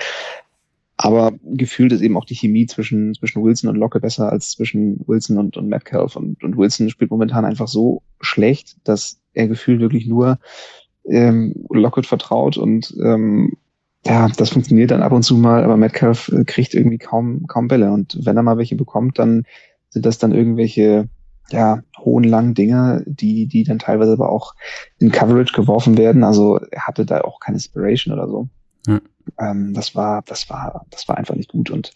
Aber gefühlt ist eben auch die Chemie zwischen, zwischen Wilson und Locke besser als zwischen Wilson und, und Metcalf. Und, und Wilson spielt momentan einfach so schlecht, dass er gefühlt wirklich nur ähm, Lockett vertraut und ähm, ja, das funktioniert dann ab und zu mal, aber Metcalf äh, kriegt irgendwie kaum, kaum Bälle. Und wenn er mal welche bekommt, dann sind das dann irgendwelche ja, hohen, langen Dinger, die, die dann teilweise aber auch in Coverage geworfen werden. Also er hatte da auch keine Inspiration oder so. Ja. Ähm, das war, das war, das war einfach nicht gut. Und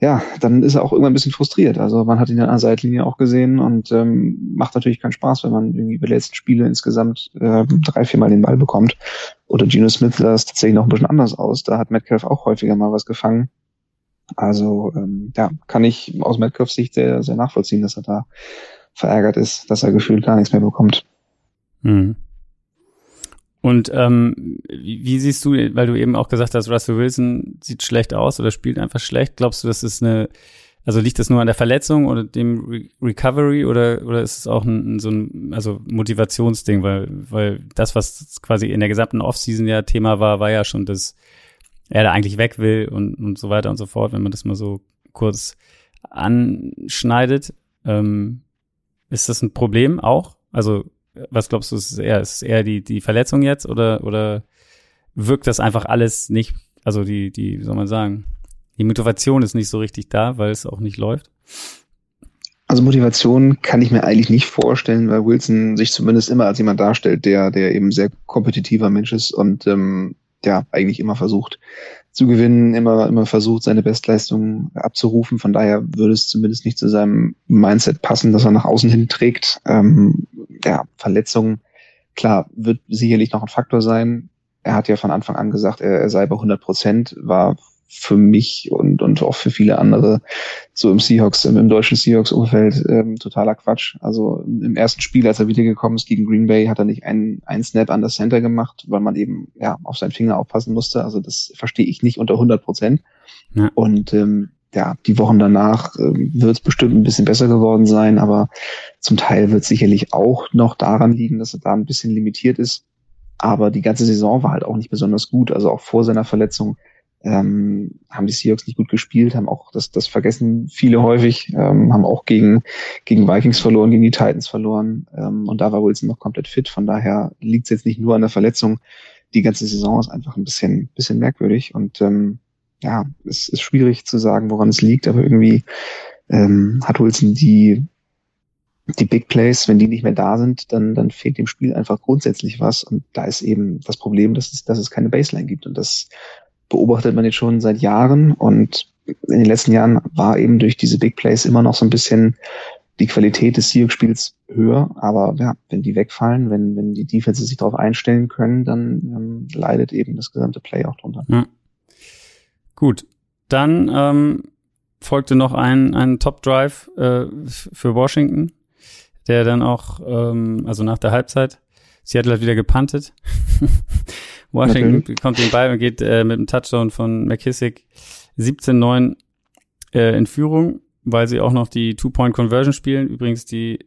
ja, dann ist er auch irgendwann ein bisschen frustriert. Also man hat ihn an der Seitlinie auch gesehen und ähm, macht natürlich keinen Spaß, wenn man irgendwie bei den letzten Spiele insgesamt äh, drei, viermal den Ball bekommt. Oder Gino Smith sah es tatsächlich noch ein bisschen anders aus. Da hat Metcalf auch häufiger mal was gefangen. Also ähm, ja, kann ich aus Metcalfs Sicht sehr, sehr nachvollziehen, dass er da verärgert ist, dass er gefühlt gar nichts mehr bekommt. Mhm. Und ähm, wie siehst du, weil du eben auch gesagt hast, Russell Wilson sieht schlecht aus oder spielt einfach schlecht. Glaubst du, das ist eine, also liegt das nur an der Verletzung oder dem Re Recovery oder oder ist es auch ein, so ein also Motivationsding, weil weil das, was quasi in der gesamten Offseason ja Thema war, war ja schon, dass er da eigentlich weg will und und so weiter und so fort, wenn man das mal so kurz anschneidet. Ähm, ist das ein Problem auch? Also was glaubst du, ist es eher, ist es eher die, die Verletzung jetzt oder, oder wirkt das einfach alles nicht, also die, die, wie soll man sagen, die Motivation ist nicht so richtig da, weil es auch nicht läuft? Also Motivation kann ich mir eigentlich nicht vorstellen, weil Wilson sich zumindest immer als jemand darstellt, der, der eben sehr kompetitiver Mensch ist und ähm, ja eigentlich immer versucht zu gewinnen, immer, immer versucht, seine Bestleistung abzurufen. Von daher würde es zumindest nicht zu seinem Mindset passen, dass er nach außen hin trägt. Ähm, ja, Verletzungen, klar, wird sicherlich noch ein Faktor sein. Er hat ja von Anfang an gesagt, er, er sei bei 100 Prozent, war für mich und, und auch für viele andere so im Seahawks, im, im deutschen Seahawks-Umfeld ähm, totaler Quatsch. Also im ersten Spiel, als er wiedergekommen ist gegen Green Bay, hat er nicht einen, einen Snap an das Center gemacht, weil man eben ja auf seinen Finger aufpassen musste. Also das verstehe ich nicht unter 100 Prozent. Ja. Und ähm, ja, die Wochen danach äh, wird es bestimmt ein bisschen besser geworden sein, aber zum Teil wird sicherlich auch noch daran liegen, dass er da ein bisschen limitiert ist. aber die ganze Saison war halt auch nicht besonders gut. Also auch vor seiner Verletzung ähm, haben die Seahawks nicht gut gespielt, haben auch, das, das vergessen viele häufig, ähm, haben auch gegen, gegen Vikings verloren, gegen die Titans verloren. Ähm, und da war Wilson noch komplett fit. Von daher liegt es jetzt nicht nur an der Verletzung. Die ganze Saison ist einfach ein bisschen, bisschen merkwürdig. Und ähm, ja, es ist schwierig zu sagen, woran es liegt, aber irgendwie ähm, hat Wilson die die Big Plays, wenn die nicht mehr da sind, dann, dann fehlt dem Spiel einfach grundsätzlich was. Und da ist eben das Problem, dass es, dass es keine Baseline gibt. Und das beobachtet man jetzt schon seit Jahren. Und in den letzten Jahren war eben durch diese Big Plays immer noch so ein bisschen die Qualität des Seahawks-Spiels höher. Aber ja, wenn die wegfallen, wenn, wenn die Defenses sich darauf einstellen können, dann ähm, leidet eben das gesamte Play auch drunter. Ja. Gut, dann ähm, folgte noch ein, ein Top-Drive äh, für Washington der dann auch, ähm, also nach der Halbzeit, Seattle hat wieder gepuntet. Washington Natürlich. bekommt den Ball und geht äh, mit einem Touchdown von McKissick 17-9 äh, in Führung, weil sie auch noch die Two-Point-Conversion spielen. Übrigens die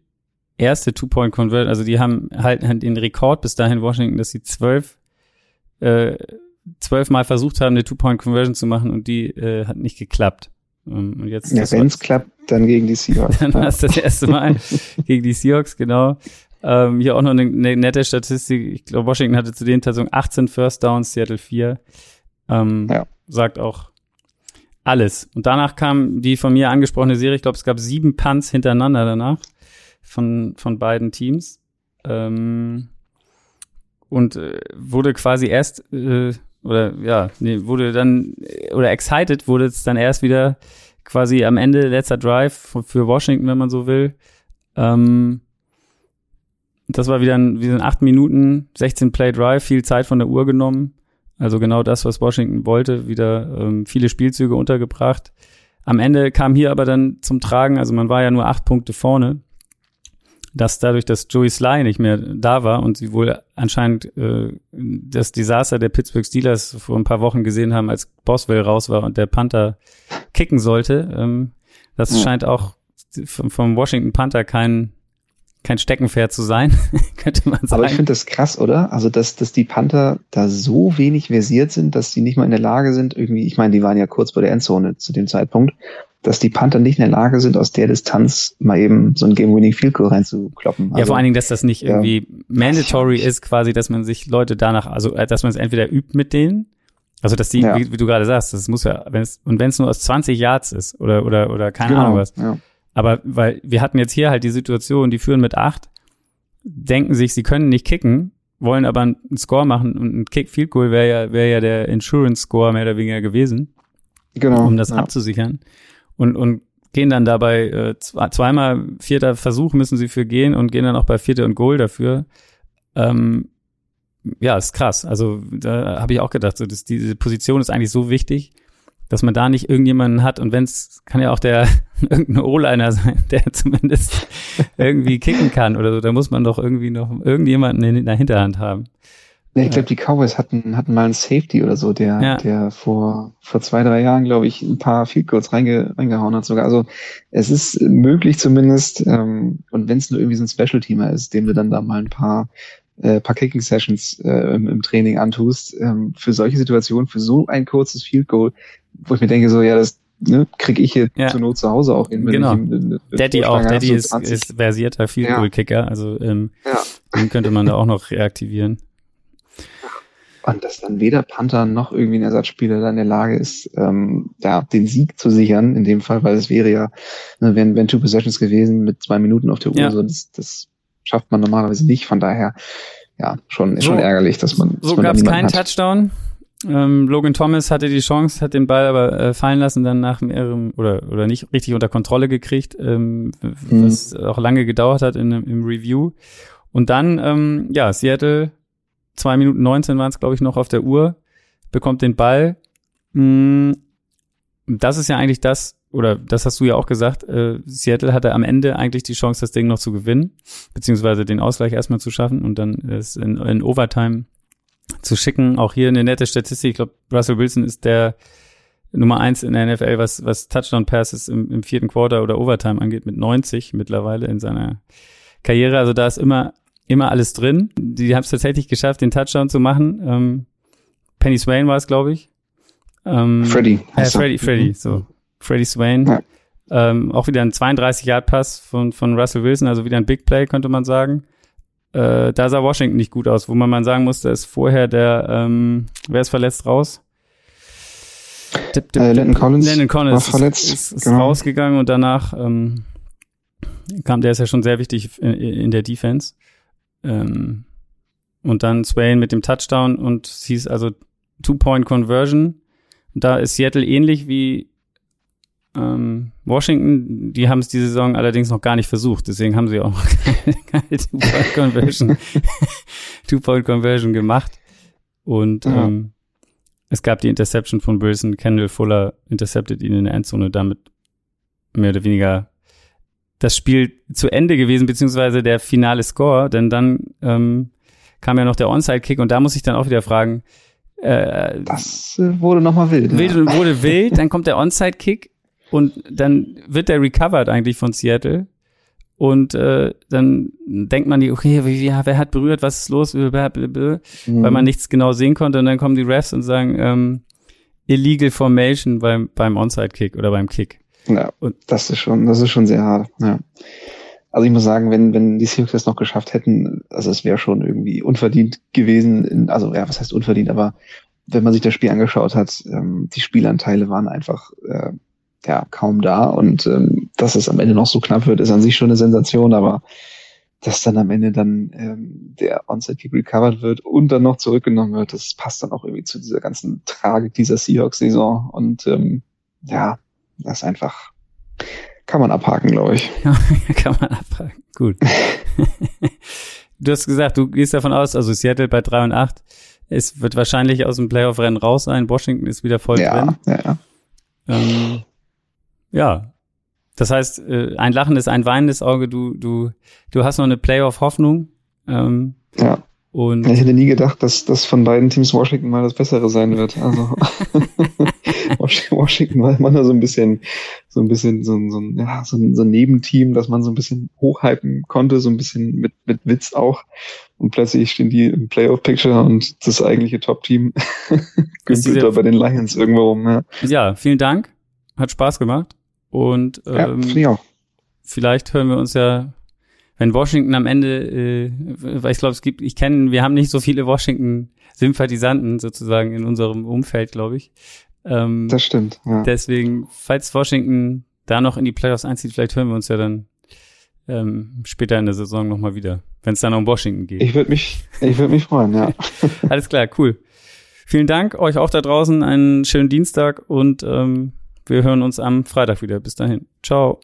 erste Two-Point-Conversion, also die haben halt den Rekord bis dahin Washington, dass sie zwölf äh, zwölfmal versucht haben, eine Two-Point-Conversion zu machen und die äh, hat nicht geklappt. Ähm, und jetzt ja, wenn es klappt, dann gegen die Seahawks. dann war es das erste Mal gegen die Seahawks, genau. Ähm, hier auch noch eine, eine nette Statistik. Ich glaube, Washington hatte zu den Tatsachen 18 First Downs, Seattle 4. Ähm, ja. Sagt auch alles. Und danach kam die von mir angesprochene Serie. Ich glaube, es gab sieben Punts hintereinander danach von, von beiden Teams. Ähm, und äh, wurde quasi erst äh, oder ja, nee, wurde dann, oder excited wurde es dann erst wieder quasi am Ende letzter Drive für Washington, wenn man so will. Ähm, das war wieder ein, wieder ein 8 Minuten, 16 Play Drive, viel Zeit von der Uhr genommen. Also genau das, was Washington wollte, wieder ähm, viele Spielzüge untergebracht. Am Ende kam hier aber dann zum Tragen, also man war ja nur acht Punkte vorne dass dadurch, dass Joey Sly nicht mehr da war und sie wohl anscheinend äh, das Desaster der Pittsburgh Steelers vor ein paar Wochen gesehen haben, als Boswell raus war und der Panther kicken sollte, ähm, das ja. scheint auch vom Washington Panther kein kein Steckenpferd zu sein, könnte man sagen. Aber ich finde das krass, oder? Also, dass, dass die Panther da so wenig versiert sind, dass sie nicht mal in der Lage sind, irgendwie, ich meine, die waren ja kurz vor der Endzone zu dem Zeitpunkt, dass die Panther nicht in der Lage sind, aus der Distanz mal eben so ein Game-Winning Field Goal reinzukloppen. Also, ja, vor allen Dingen, dass das nicht irgendwie ja, mandatory ist, quasi, dass man sich Leute danach, also äh, dass man es entweder übt mit denen, also dass die, ja. wie, wie, du gerade sagst, das muss ja, wenn es und wenn es nur aus 20 Yards ist oder oder oder keine genau, Ahnung was. Ja. Aber weil wir hatten jetzt hier halt die Situation, die führen mit acht, denken sich, sie können nicht kicken, wollen aber einen Score machen und ein Kick Field Goal wäre ja wäre ja der Insurance Score mehr oder weniger gewesen. Genau. Um das abzusichern und, und gehen dann dabei äh, zweimal vierter Versuch müssen sie für gehen und gehen dann auch bei vierter und Goal dafür. Ähm, ja, ist krass. Also da habe ich auch gedacht, so dass diese Position ist eigentlich so wichtig, dass man da nicht irgendjemanden hat und wenn es kann ja auch der irgendein O-Liner sein, der zumindest irgendwie kicken kann oder so, da muss man doch irgendwie noch irgendjemanden in der Hinterhand haben. Nee, ich glaube, die Cowboys hatten, hatten mal einen Safety oder so, der, ja. der vor, vor zwei, drei Jahren, glaube ich, ein paar Field Goals reinge, reingehauen hat sogar. Also es ist möglich zumindest, ähm, und wenn es nur irgendwie so ein Special-Teamer ist, dem du dann da mal ein paar äh, paar Kicking Sessions äh, im, im Training antust, ähm, für solche Situationen, für so ein kurzes Field Goal, wo ich mir denke, so, ja, das ne, kriege ich hier ja. zur Not zu Hause auch hin. Genau. Daddy auch, Daddy ist, ist versierter Field Goal Kicker, also ähm, ja. den könnte man da auch noch reaktivieren. Und dass dann weder Panther noch irgendwie ein Ersatzspieler da in der Lage ist, ähm, ja, den Sieg zu sichern, in dem Fall, weil es wäre ja, ne, wenn, wenn Two Possessions gewesen mit zwei Minuten auf der Uhr, ja. so, das, das schafft man normalerweise nicht. Von daher, ja, schon, so, schon ärgerlich, dass man. So gab es keinen hat. Touchdown. Ähm, Logan Thomas hatte die Chance, hat den Ball aber äh, fallen lassen, dann nach mehreren oder oder nicht richtig unter Kontrolle gekriegt, ähm, mhm. was auch lange gedauert hat in, im Review. Und dann, ähm, ja, Seattle zwei Minuten 19 waren es, glaube ich, noch auf der Uhr, bekommt den Ball. Mm, das ist ja eigentlich das, oder das hast du ja auch gesagt, äh, Seattle hatte am Ende eigentlich die Chance, das Ding noch zu gewinnen, beziehungsweise den Ausgleich erstmal zu schaffen und dann es in, in Overtime zu schicken. Auch hier eine nette Statistik. Ich glaube, Russell Wilson ist der Nummer eins in der NFL, was, was Touchdown-Passes im, im vierten Quarter oder Overtime angeht, mit 90 mittlerweile in seiner Karriere. Also da ist immer immer alles drin. Die haben es tatsächlich geschafft, den Touchdown zu machen. Ähm, Penny Swain war es, glaube ich. Ähm, Freddy. Äh, Freddy, Freddy, so. Freddy Swain. Ja. Ähm, auch wieder ein 32-Yard-Pass von, von Russell Wilson, also wieder ein Big Play, könnte man sagen. Äh, da sah Washington nicht gut aus, wo man mal sagen musste, ist vorher der, ähm, wer ist verletzt raus? Dip, dip, äh, Landon Collins, Landon Collins verletzt, ist, ist, ist genau. rausgegangen und danach ähm, kam, der ist ja schon sehr wichtig in, in der Defense. Ähm, und dann Swain mit dem Touchdown und es hieß also Two-Point-Conversion. Da ist Seattle ähnlich wie ähm, Washington. Die haben es diese Saison allerdings noch gar nicht versucht. Deswegen haben sie auch noch keine, keine Two-Point-Conversion Two-Point-Conversion gemacht. Und ja. ähm, es gab die Interception von Wilson. Kendall Fuller intercepted ihn in der Endzone, damit mehr oder weniger das Spiel zu Ende gewesen, beziehungsweise der finale Score, denn dann ähm, kam ja noch der Onside-Kick und da muss ich dann auch wieder fragen. Äh, das äh, wurde nochmal wild. wild ja. Wurde wild, dann kommt der Onside-Kick und dann wird der recovered eigentlich von Seattle. Und äh, dann denkt man die, okay, wie, wer hat berührt, was ist los, mhm. weil man nichts genau sehen konnte. Und dann kommen die Refs und sagen, ähm, illegal formation beim, beim Onside-Kick oder beim Kick. Ja, und das ist schon, das ist schon sehr hart. Ja. Also ich muss sagen, wenn, wenn die Seahawks das noch geschafft hätten, also es wäre schon irgendwie unverdient gewesen, in, also ja, was heißt unverdient, aber wenn man sich das Spiel angeschaut hat, ähm, die Spielanteile waren einfach äh, ja kaum da und ähm, dass es am Ende noch so knapp wird, ist an sich schon eine Sensation, aber dass dann am Ende dann ähm, der Onside-Kick recovered wird und dann noch zurückgenommen wird, das passt dann auch irgendwie zu dieser ganzen Tragik dieser Seahawks-Saison und ähm, ja, das ist einfach, kann man abhaken, glaube ich. kann man abhaken, gut. du hast gesagt, du gehst davon aus, also Seattle bei 3 und 8, es wird wahrscheinlich aus dem Playoff-Rennen raus sein, Washington ist wieder voll ja, drin. Ja, ja. Ähm, ja, das heißt, äh, ein lachendes, ein weinendes Auge, du, du, du hast noch eine Playoff-Hoffnung. Ähm, ja. Und ich hätte nie gedacht, dass das von beiden Teams Washington mal das Bessere sein wird. Also Washington war immer nur so ein bisschen, so ein bisschen so ein, so ein, ja, so ein, so ein Nebenteam, dass man so ein bisschen hochhypen konnte, so ein bisschen mit, mit Witz auch. Und plötzlich stehen die im Playoff-Picture und das eigentliche Top-Team gümpelt da bei den Lions irgendwo rum. Ja. ja, vielen Dank. Hat Spaß gemacht. Und ähm, ja, vielleicht hören wir uns ja wenn Washington am Ende, äh, weil ich glaube, es gibt, ich kenne, wir haben nicht so viele Washington-Sympathisanten sozusagen in unserem Umfeld, glaube ich. Ähm, das stimmt. Ja. Deswegen, falls Washington da noch in die Playoffs einzieht, vielleicht hören wir uns ja dann ähm, später in der Saison nochmal wieder, wenn es dann um Washington geht. Ich würde mich, ich würde mich freuen, ja. Alles klar, cool. Vielen Dank euch auch da draußen, einen schönen Dienstag und ähm, wir hören uns am Freitag wieder. Bis dahin. Ciao.